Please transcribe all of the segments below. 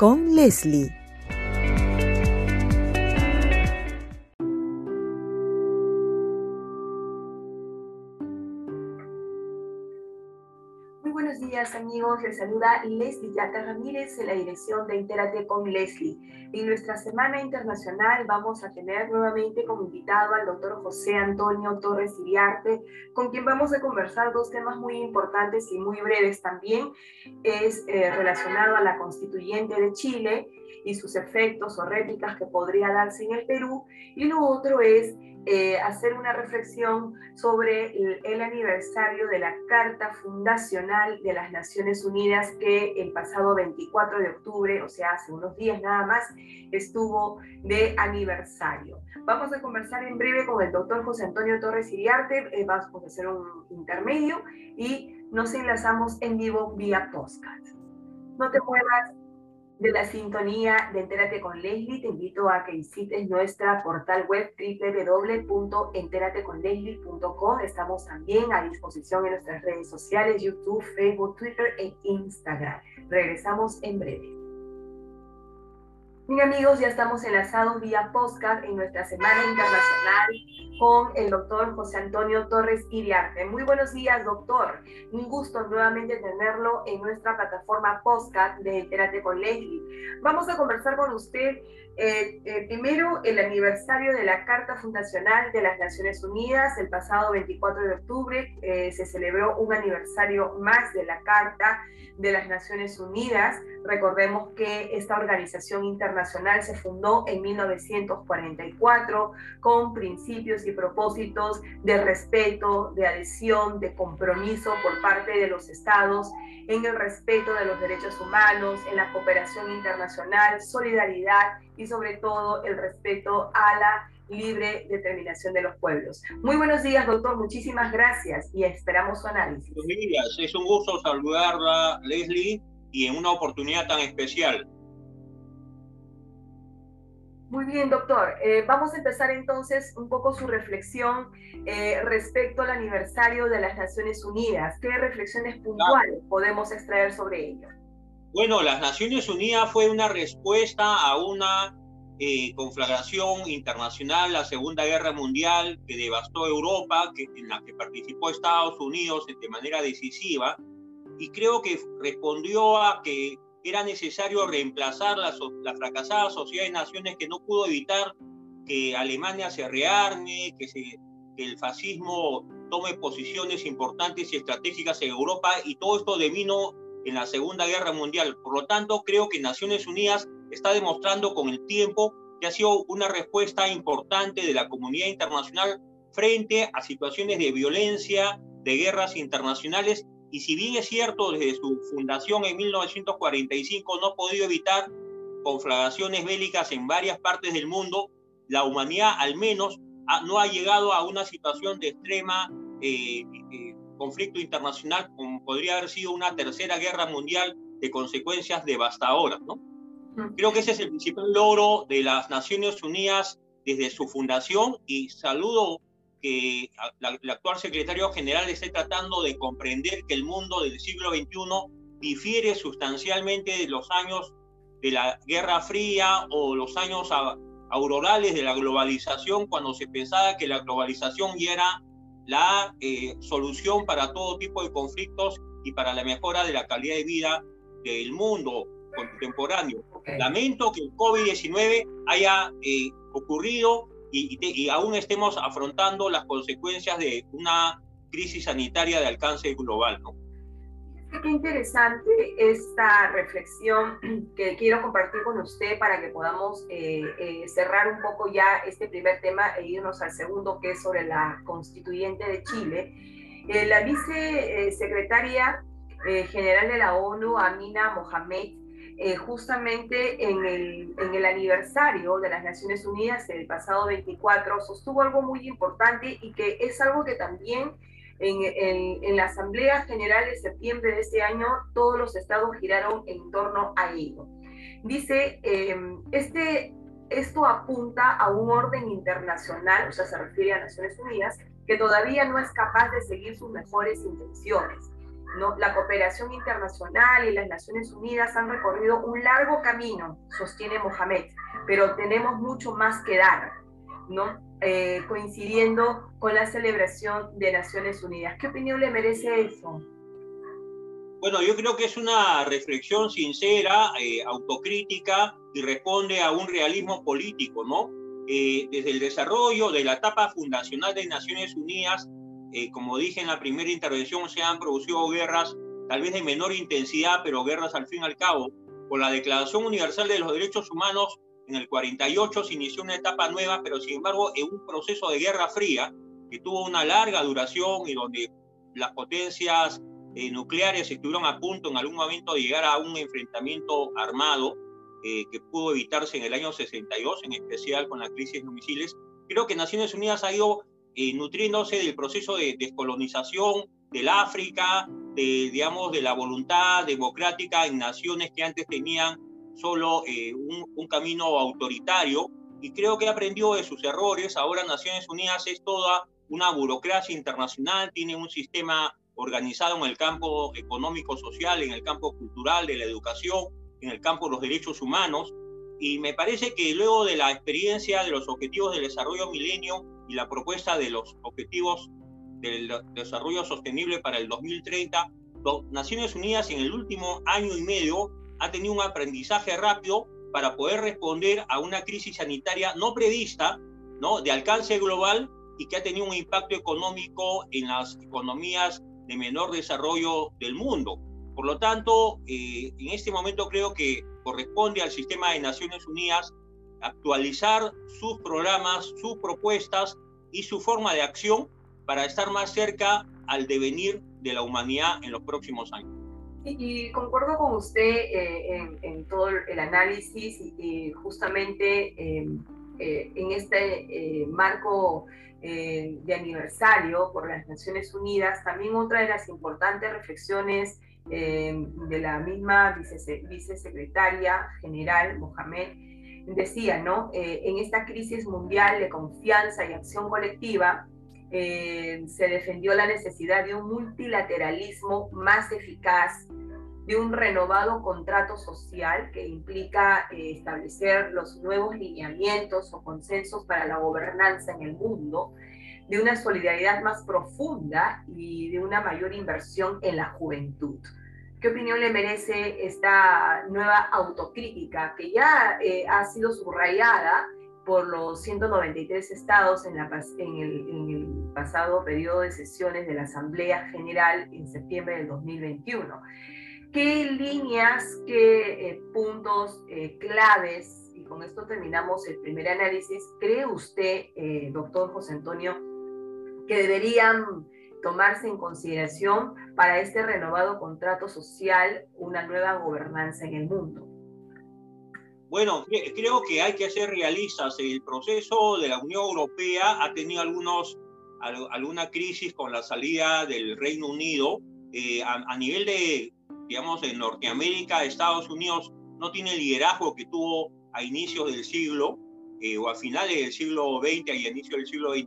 con Leslie. Amigos, les saluda Leslie Yata Ramírez en la dirección de Interate con Leslie. En nuestra semana internacional vamos a tener nuevamente como invitado al doctor José Antonio Torres Iriarte, con quien vamos a conversar dos temas muy importantes y muy breves también. Es eh, relacionado a la constituyente de Chile y sus efectos o réplicas que podría darse en el Perú. Y lo otro es eh, hacer una reflexión sobre el, aniversario de la Carta Fundacional de las Naciones Unidas que el pasado 24 de octubre, o sea, hace unos días nada más, estuvo de aniversario. Vamos a conversar en breve con el doctor José Antonio Torres Iriarte, eh, vamos a hacer un intermedio y nos enlazamos en vivo vía podcast. No te muevas, de la sintonía de Entérate con Leslie, te invito a que visites nuestra portal web www.enterateconleslie.com. Estamos también a disposición en nuestras redes sociales, YouTube, Facebook, Twitter e Instagram. Regresamos en breve. Bien amigos, ya estamos enlazados vía podcast en nuestra Semana Internacional con el doctor José Antonio Torres Iriarte. Muy buenos días, doctor. Un gusto nuevamente tenerlo en nuestra plataforma podcast de Entérate con Leslie. Vamos a conversar con usted eh, eh, primero el aniversario de la Carta Fundacional de las Naciones Unidas. El pasado 24 de octubre eh, se celebró un aniversario más de la Carta de las Naciones Unidas. Recordemos que esta organización internacional se fundó en 1944 con principios y propósitos de respeto, de adhesión, de compromiso por parte de los estados en el respeto de los derechos humanos, en la cooperación internacional, solidaridad y sobre todo el respeto a la libre determinación de los pueblos. Muy buenos días, doctor. Muchísimas gracias y esperamos su análisis. Buenos días. Es un gusto saludarla, Leslie, y en una oportunidad tan especial. Muy bien, doctor. Eh, vamos a empezar entonces un poco su reflexión eh, respecto al aniversario de las Naciones Unidas. ¿Qué reflexiones puntuales podemos extraer sobre ello? Bueno, las Naciones Unidas fue una respuesta a una eh, conflagración internacional, la Segunda Guerra Mundial, que devastó Europa, que, en la que participó Estados Unidos de manera decisiva, y creo que respondió a que era necesario reemplazar la, la fracasada sociedad de naciones que no pudo evitar que Alemania se rearme, que, que el fascismo tome posiciones importantes y estratégicas en Europa y todo esto devino en la Segunda Guerra Mundial. Por lo tanto, creo que Naciones Unidas está demostrando con el tiempo que ha sido una respuesta importante de la comunidad internacional frente a situaciones de violencia, de guerras internacionales y si bien es cierto, desde su fundación en 1945 no ha podido evitar conflagraciones bélicas en varias partes del mundo, la humanidad al menos no ha llegado a una situación de extrema eh, eh, conflicto internacional como podría haber sido una tercera guerra mundial de consecuencias devastadoras. ¿no? Creo que ese es el principal logro de las Naciones Unidas desde su fundación y saludo que el actual secretario general esté tratando de comprender que el mundo del siglo XXI difiere sustancialmente de los años de la Guerra Fría o los años aurorales de la globalización, cuando se pensaba que la globalización ya era la eh, solución para todo tipo de conflictos y para la mejora de la calidad de vida del mundo contemporáneo. Lamento que el COVID-19 haya eh, ocurrido y, aún estemos afrontando las consecuencias de una crisis sanitaria de alcance global. ¿no? Qué interesante esta reflexión que quiero compartir con usted para que podamos eh, eh, cerrar un poco ya este primer tema e irnos al segundo, que es sobre la constituyente de Chile. Eh, la vicesecretaria general de la ONU, Amina Mohamed, eh, justamente en el, en el aniversario de las Naciones Unidas, el pasado 24, sostuvo algo muy importante y que es algo que también en, en, la Asamblea General de septiembre de este año todos los estados giraron en torno a ello. Dice, eh, este, esto apunta a un orden internacional, o sea, se refiere a Naciones Unidas, que todavía no es capaz de seguir sus mejores intenciones. ¿no? La cooperación internacional y las Naciones Unidas han recorrido un largo camino, sostiene Mohamed, pero tenemos mucho más que dar, ¿no? Eh, coincidiendo con la celebración de Naciones Unidas. ¿Qué opinión le merece eso? Bueno, yo creo que es una reflexión sincera, eh, autocrítica y responde a un realismo político, ¿no? Eh, desde el desarrollo de la etapa fundacional de Naciones Unidas, eh, como dije en la primera intervención, se han producido guerras, tal vez de menor intensidad, pero guerras al fin y al cabo. Con la Declaración Universal de los Derechos Humanos, en el 48 se inició una etapa nueva, pero sin embargo en un proceso de guerra fría que tuvo una larga duración y donde las potencias eh, nucleares estuvieron a punto en algún momento de llegar a un enfrentamiento armado eh, que pudo evitarse en el año 62, en especial con la crisis de misiles. Creo que Naciones Unidas ha ido eh, nutriéndose del proceso de descolonización del África, de, digamos, de la voluntad democrática en naciones que antes tenían solo un, un camino autoritario y creo que aprendió de sus errores. Ahora Naciones Unidas es toda una burocracia internacional, tiene un sistema organizado en el campo económico, social, en el campo cultural, de la educación, en el campo de los derechos humanos. Y me parece que luego de la experiencia de los objetivos del desarrollo milenio y la propuesta de los objetivos del desarrollo sostenible para el 2030, las Naciones Unidas en el último año y medio ha tenido un aprendizaje rápido para poder responder a una crisis sanitaria no prevista, ¿no? de alcance global y que ha tenido un impacto económico en las economías de menor desarrollo del mundo. Por lo tanto, eh, en este momento creo que corresponde al sistema de Naciones Unidas actualizar sus programas, sus propuestas y su forma de acción para estar más cerca al devenir de la humanidad en los próximos años. Y, concuerdo con usted eh, en, todo el análisis y, justamente eh, en este marco eh, de aniversario por las Naciones Unidas, también otra de las importantes reflexiones eh, de la misma vicesecretaria general Mohamed decía, ¿no? Eh, en esta crisis mundial de confianza y acción colectiva, se defendió la necesidad de un multilateralismo más eficaz de un renovado contrato social que implica eh, establecer los nuevos lineamientos o consensos para la gobernanza en el mundo, de una solidaridad más profunda y de una mayor inversión en la juventud. ¿Qué opinión le merece esta nueva autocrítica que ya eh, ha sido subrayada por los 193 estados en, la, en, el, en, el, pasado periodo de sesiones de la Asamblea General en septiembre del 2021? ¿Qué líneas, qué eh, puntos eh, claves, y con esto terminamos el primer análisis, cree usted, eh, doctor José Antonio, que deberían tomarse en consideración para este renovado contrato social, una nueva gobernanza en el mundo? Bueno, creo que hay que ser realistas. El proceso de la Unión Europea ha tenido algunos, alguna crisis con la salida del Reino Unido. a, nivel de digamos, en Norteamérica, Estados Unidos no tiene el liderazgo que tuvo a inicios del siglo eh, o a finales del siglo XX y a inicios del siglo XXI.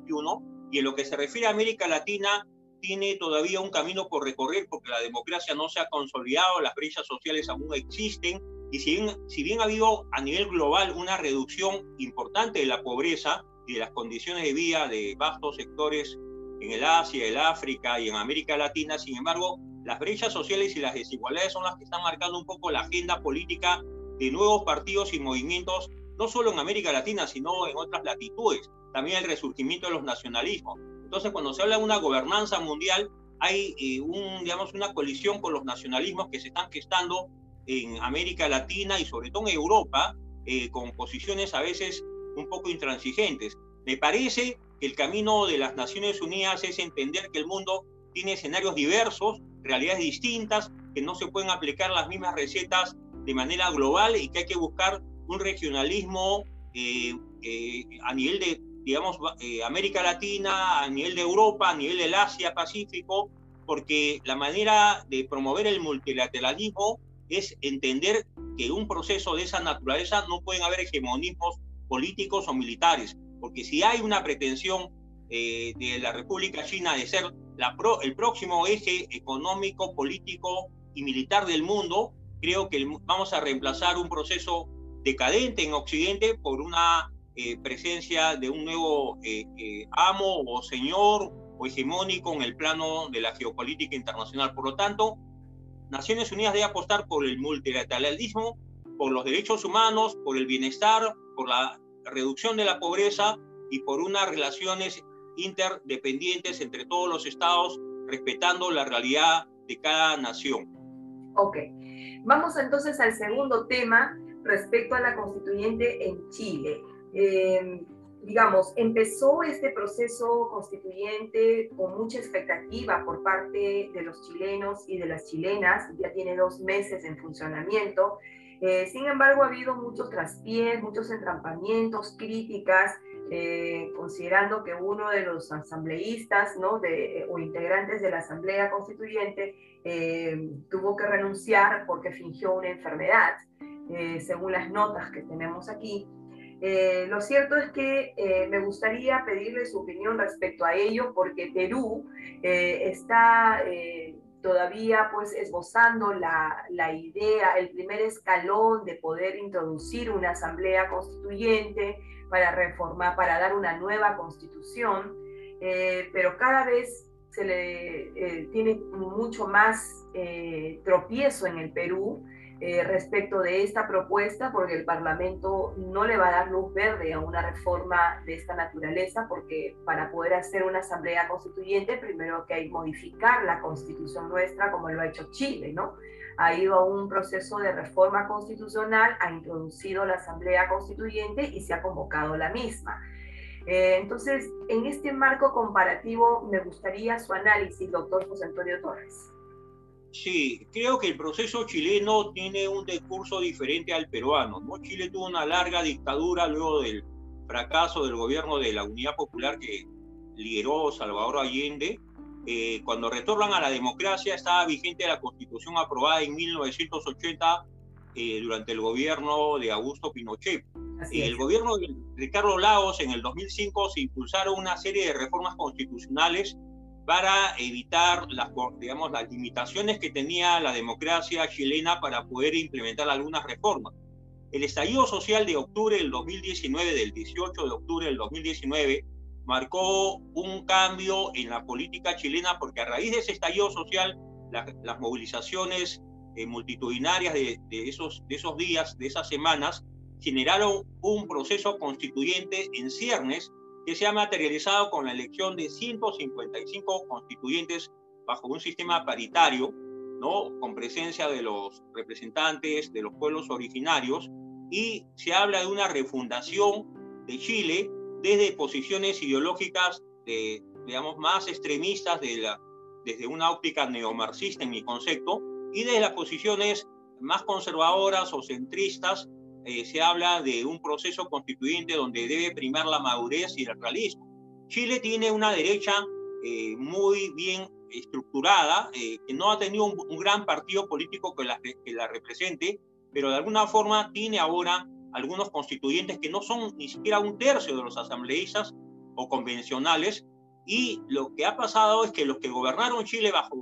Y en lo que se refiere a América Latina, tiene todavía un camino por recorrer porque la democracia no se ha consolidado, las brechas sociales aún existen. Y si bien, si bien ha habido a nivel global una reducción importante de la pobreza y de las condiciones de vida de vastos sectores en el Asia, el África y en América Latina, sin embargo, las brechas sociales y las desigualdades son las que están marcando un poco la agenda política de nuevos partidos y movimientos, no solo en América Latina, sino en otras latitudes. También el resurgimiento de los nacionalismos. Entonces, cuando se habla de una gobernanza mundial, hay eh, un, digamos, una colisión con los nacionalismos que se están gestando en América Latina y sobre todo en Europa, eh, con posiciones a veces un poco intransigentes. Me parece que el camino de las Naciones Unidas es entender que el mundo tiene escenarios diversos, realidades distintas, que no se pueden aplicar las mismas recetas de manera global y que hay que buscar un regionalismo eh, eh, a nivel de, digamos, eh, América Latina, a nivel de Europa, a nivel del Asia, Pacífico, porque la manera de promover el multilateralismo es entender que un proceso de esa naturaleza no pueden haber hegemonismos políticos o militares, porque si hay una pretensión de la República China de ser la el próximo eje económico, político y militar del mundo, creo que vamos a reemplazar un proceso decadente en Occidente por una eh, presencia de un nuevo eh, eh, amo o señor o hegemónico en el plano de la geopolítica internacional. Por lo tanto, Naciones Unidas debe apostar por el multilateralismo, por los derechos humanos, por el bienestar, por la reducción de la pobreza y por unas relaciones interdependientes entre todos los estados, respetando la realidad de cada nación. Ok, vamos entonces al segundo tema respecto a la constituyente en Chile. Em, digamos, empezó este proceso constituyente con mucha expectativa por parte de los chilenos y de las chilenas, ya tiene dos meses en funcionamiento. Eh, sin embargo, ha habido muchos traspiés, muchos entrampamientos, críticas, eh, considerando que uno de los asambleístas ¿no? de, o integrantes de la Asamblea Constituyente eh, tuvo que renunciar porque fingió una enfermedad. Eh, según las notas que tenemos aquí. Eh, lo cierto es que eh, me gustaría pedirle su opinión respecto a ello, porque Perú está todavía pues esbozando la, la, idea, el primer escalón de poder introducir una asamblea constituyente para reformar, para dar una nueva constitución, pero cada vez se le tiene mucho más tropiezo en el Perú eh, respecto de esta propuesta, porque el Parlamento no le va a dar luz verde a una reforma de esta naturaleza, porque para poder hacer una asamblea constituyente, primero que hay modificar la constitución nuestra, como lo ha hecho Chile, ¿no? Ha ido a un proceso de reforma constitucional, ha introducido la asamblea constituyente y se ha convocado la misma. Eh, entonces, en este marco comparativo, me gustaría su análisis, doctor José Antonio Torres. Sí, creo que el proceso chileno tiene un discurso diferente al peruano. ¿no? Chile tuvo una larga dictadura luego del fracaso del gobierno de la Unidad Popular que lideró Salvador Allende. Eh, cuando retornan a la democracia estaba vigente la constitución aprobada en 1980 eh, durante el gobierno de Augusto Pinochet. En el gobierno de Ricardo Lagos en el 2005 se impulsaron una serie de reformas constitucionales para evitar las, digamos, las limitaciones que tenía la democracia chilena para poder implementar algunas reformas. El estallido social de octubre del 2019, del 18 de octubre del 2019, marcó un cambio en la política chilena porque a raíz de ese estallido social, las movilizaciones eh, multitudinarias de, de, esos, de esos días, de esas semanas, generaron un proceso constituyente en ciernes que se ha materializado con la elección de 155 constituyentes bajo un sistema paritario, ¿no? con presencia de los representantes de los pueblos originarios, y se habla de una refundación de Chile desde posiciones ideológicas de, digamos, más extremistas de la, desde una óptica neomarxista en mi concepto, y desde las posiciones más conservadoras o centristas eh, se habla de un proceso constituyente donde debe primar la madurez y el realismo. Chile tiene una derecha eh, muy bien estructurada, eh, que no ha tenido un, gran partido político que la, represente, pero de alguna forma tiene ahora algunos constituyentes que no son ni siquiera un tercio de los asambleístas o convencionales, y lo que ha pasado es que los que gobernaron Chile bajo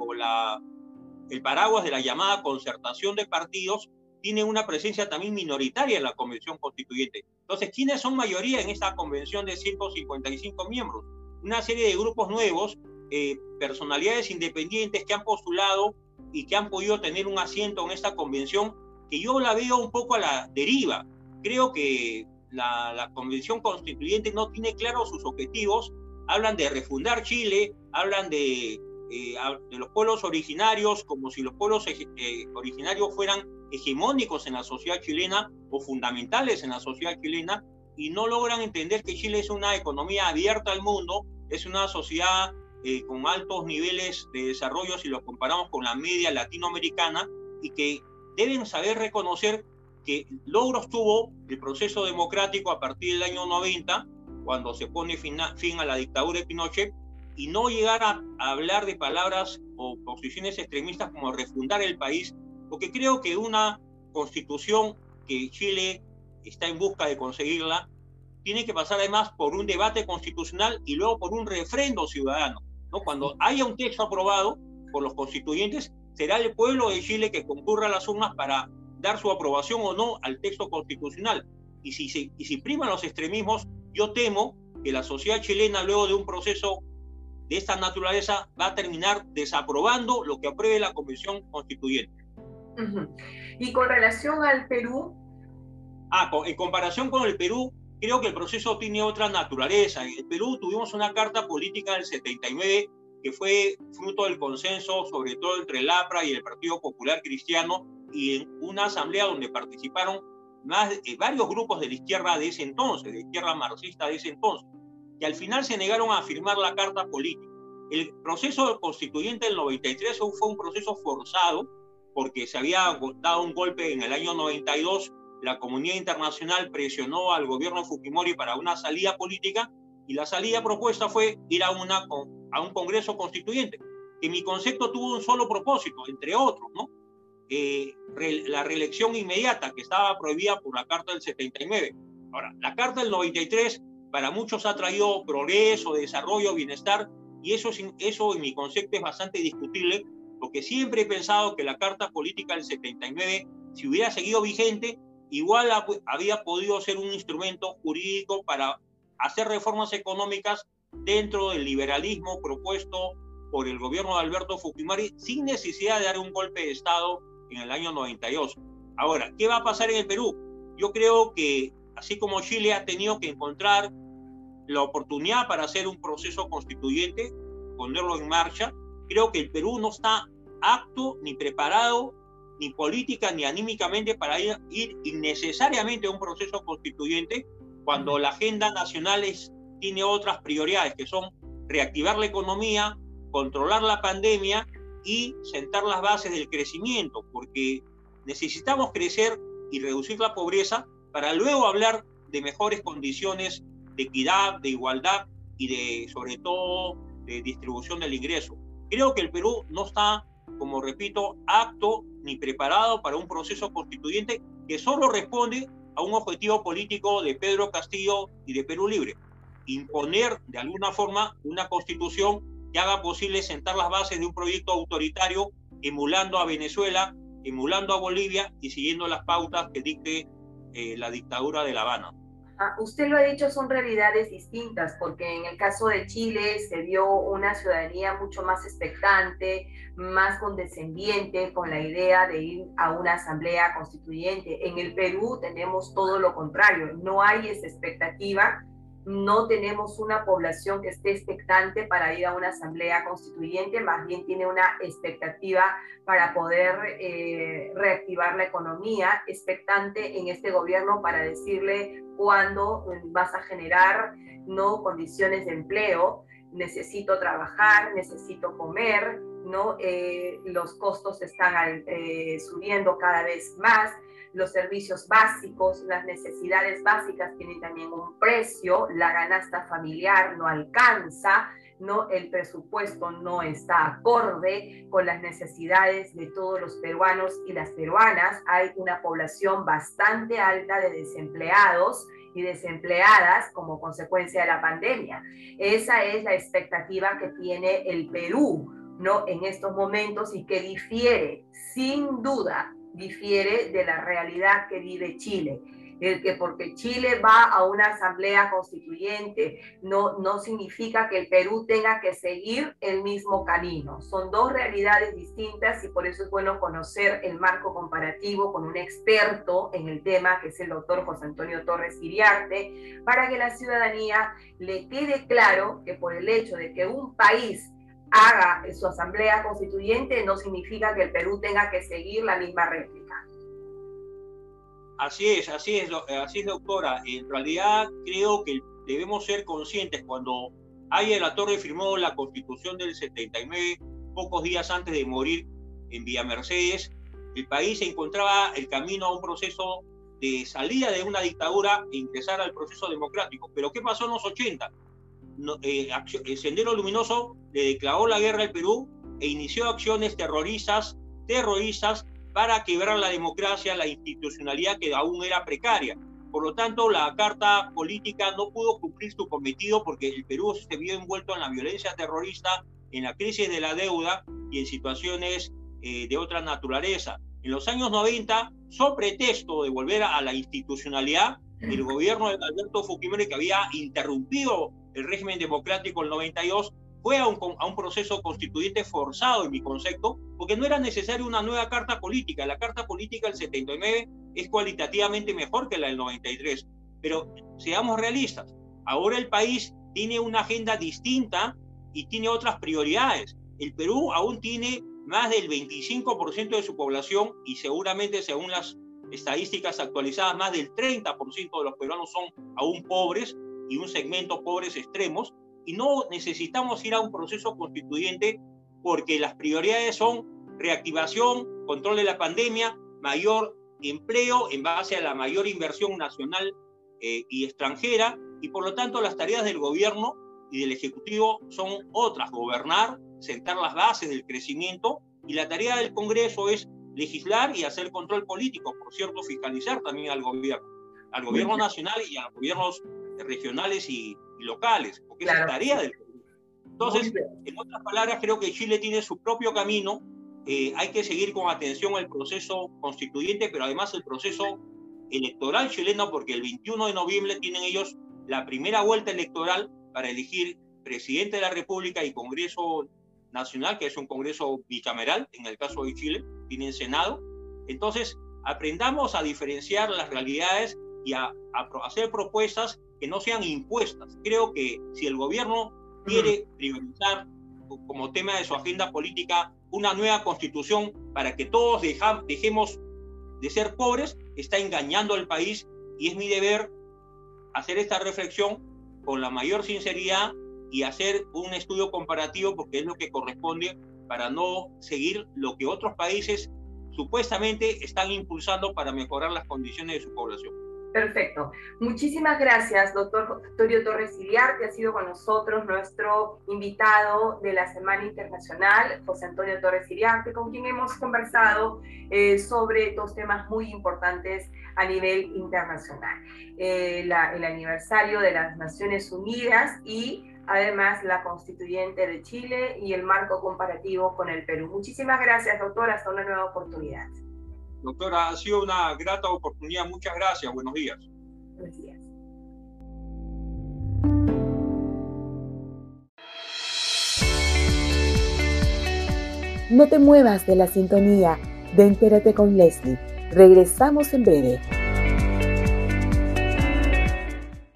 el paraguas de la llamada concertación de partidos tiene una presencia también minoritaria en la Convención Constituyente. Entonces, ¿quiénes son mayoría en esta convención de 155 miembros? Una serie de grupos nuevos, eh, personalidades independientes que han postulado y que han podido tener un asiento en esta convención, que yo la veo un poco a la deriva. Creo que la, la convención constituyente no tiene claros sus objetivos. Hablan de refundar Chile, hablan de, eh, de los pueblos originarios, como si los pueblos eh, originarios fueran hegemónicos en la sociedad chilena o fundamentales en la sociedad chilena y no logran entender que Chile es una economía abierta al mundo, es una sociedad eh, con altos niveles de desarrollo si lo comparamos con la media latinoamericana y que deben saber reconocer que logros tuvo el proceso democrático a partir del año 90, cuando se pone fin a, la dictadura de Pinochet, y no llegar a, hablar de palabras o posiciones extremistas como refundar el país, porque creo que una constitución que Chile está en busca de conseguirla, tiene que pasar además por un debate constitucional y luego por un refrendo ciudadano. ¿no? Cuando haya un texto aprobado por los constituyentes, será el pueblo de Chile que concurra a las urnas para dar su aprobación o no al texto constitucional. Y si, y si priman los extremismos, yo temo que la sociedad chilena, luego de un proceso de esta naturaleza, va a terminar desaprobando lo que apruebe la Convención Constituyente. Y con relación al Perú. Ah, en comparación con el Perú, creo que el proceso tiene otra naturaleza. En el Perú tuvimos una carta política del 79 que fue fruto del consenso, sobre todo entre el APRA y el Partido Popular Cristiano, y en una asamblea donde participaron más, eh, varios grupos de la izquierda de ese entonces, de la izquierda marxista de ese entonces, que al final se negaron a firmar la carta política. El proceso constituyente del 93 fue un proceso forzado, porque se había dado un golpe en el año 92 la comunidad internacional presionó al gobierno Fujimori para una salida política y la salida propuesta fue ir a, una, a un Congreso Constituyente, que mi concepto tuvo un solo propósito, entre otros, ¿no? Eh, la reelección inmediata que estaba prohibida por la Carta del 79. Ahora, la Carta del 93 para muchos ha traído progreso, desarrollo, bienestar, y eso, eso en mi concepto es bastante discutible, porque siempre he pensado que la Carta Política del 79, si hubiera seguido vigente, igual había podido ser un instrumento jurídico para hacer reformas económicas dentro del liberalismo propuesto por el gobierno de Alberto Fujimori sin necesidad de dar un golpe de Estado en el año 92. Ahora, ¿qué va a pasar en el Perú? Yo creo que así como Chile ha tenido que encontrar la oportunidad para hacer un proceso constituyente, ponerlo en marcha, creo que el Perú no está apto ni preparado ni política ni anímicamente para ir, innecesariamente a un proceso constituyente cuando la agenda nacional tiene otras prioridades que son reactivar la economía, controlar la pandemia y sentar las bases del crecimiento, porque necesitamos crecer y reducir la pobreza para luego hablar de mejores condiciones de equidad, de igualdad y de, sobre todo, de distribución del ingreso. Creo que el Perú no está, como repito, apto ni preparado para un proceso constituyente que solo responde a un objetivo político de Pedro Castillo y de Perú Libre, imponer de alguna forma una constitución que haga posible sentar las bases de un proyecto autoritario emulando a Venezuela, emulando a Bolivia y siguiendo las pautas que dicte eh, la dictadura de La Habana. Ah, usted lo ha dicho, son realidades distintas, porque en el caso de Chile se vio una ciudadanía mucho más expectante, más condescendiente con la idea de ir a una asamblea constituyente. En el Perú tenemos todo lo contrario, no hay esa expectativa no tenemos una población que esté expectante para ir a una asamblea constituyente, más bien tiene una expectativa para poder eh, reactivar la economía, expectante en este gobierno para decirle cuándo vas a generar no condiciones de empleo, necesito trabajar, necesito comer, no eh, los costos están eh, subiendo cada vez más los servicios básicos, las necesidades básicas tienen también un precio, la ganasta familiar no alcanza, no el presupuesto no está acorde con las necesidades de todos los peruanos y las peruanas. Hay una población bastante alta de desempleados y desempleadas como consecuencia de la pandemia. Esa es la expectativa que tiene el Perú, ¿no? En estos momentos y que difiere sin duda difiere de la realidad que vive Chile. El que porque Chile va a una asamblea constituyente no, no significa que el Perú tenga que seguir el mismo camino. Son dos realidades distintas y por eso es bueno conocer el marco comparativo con un experto en el tema, que es el doctor José Antonio Torres Iriarte, para que la ciudadanía le quede claro que por el hecho de que un país haga su asamblea constituyente no significa que el Perú tenga que seguir la misma réplica. Así es, así es, así es, doctora. En realidad creo que debemos ser conscientes cuando Aya de la Torre firmó la constitución del 79, pocos días antes de morir en Villa Mercedes, el país se encontraba el camino a un proceso de salida de una dictadura e ingresar al proceso democrático. Pero ¿qué pasó en los 80? Eh, el Sendero Luminoso le declaró la guerra al Perú e inició acciones terroristas, terroristas para quebrar la democracia, la institucionalidad que aún era precaria. Por lo tanto, la carta política no pudo cumplir su cometido porque el Perú se vio envuelto en la violencia terrorista, en la crisis de la deuda y en situaciones eh, de otra naturaleza. En los años 90, sobre pretexto de volver a la institucionalidad, el gobierno de Alberto Fujimori, que había interrumpido el régimen democrático el 92, fue a un, a un, proceso constituyente forzado, en mi concepto, porque no era necesaria una nueva carta política. La carta política del 79 es cualitativamente mejor que la del 93. Pero seamos realistas, ahora el país tiene una agenda distinta y tiene otras prioridades. El Perú aún tiene más del 25% de su población y seguramente según las estadísticas actualizadas, más del 30% de los peruanos son aún pobres y un segmento pobres extremos. Y no necesitamos ir a un proceso constituyente porque las prioridades son reactivación, control de la pandemia, mayor empleo en base a la mayor inversión nacional eh, y extranjera, y por lo tanto las tareas del gobierno y del Ejecutivo son otras, gobernar, sentar las bases del crecimiento, y la tarea del Congreso es legislar y hacer control político, por cierto, fiscalizar también al gobierno, al gobierno nacional y a los gobiernos regionales y, locales, porque es la tarea del Congreso. Entonces, en otras palabras, creo que Chile tiene su propio camino, eh, hay que seguir con atención el proceso constituyente, pero además el proceso electoral chileno, porque el 21 de noviembre tienen ellos la primera vuelta electoral para elegir presidente de la República y Congreso Nacional, que es un Congreso bicameral, en el caso de Chile, tienen Senado. Entonces, aprendamos a diferenciar las realidades y a, a hacer propuestas que no sean impuestas. Creo que si el gobierno quiere priorizar como tema de su agenda política una nueva constitución para que todos dejemos de ser pobres, está engañando al país y es mi deber hacer esta reflexión con la mayor sinceridad y hacer un estudio comparativo porque es lo que corresponde para no seguir lo que otros países supuestamente están impulsando para mejorar las condiciones de su población. Perfecto. Muchísimas gracias, doctor Victorio Torres Iliar, que ha sido con nosotros nuestro invitado de la Semana Internacional, José Antonio Torres Iriarte, con quien hemos conversado eh, sobre dos temas muy importantes a nivel internacional. Eh, el aniversario de las Naciones Unidas y además la constituyente de Chile y el marco comparativo con el Perú. Muchísimas gracias, doctor. Hasta una nueva oportunidad. Doctora, ha sido una grata oportunidad. Muchas gracias. Buenos días. Buenos días. No te muevas de la sintonía de Entérate con Leslie. Regresamos en breve.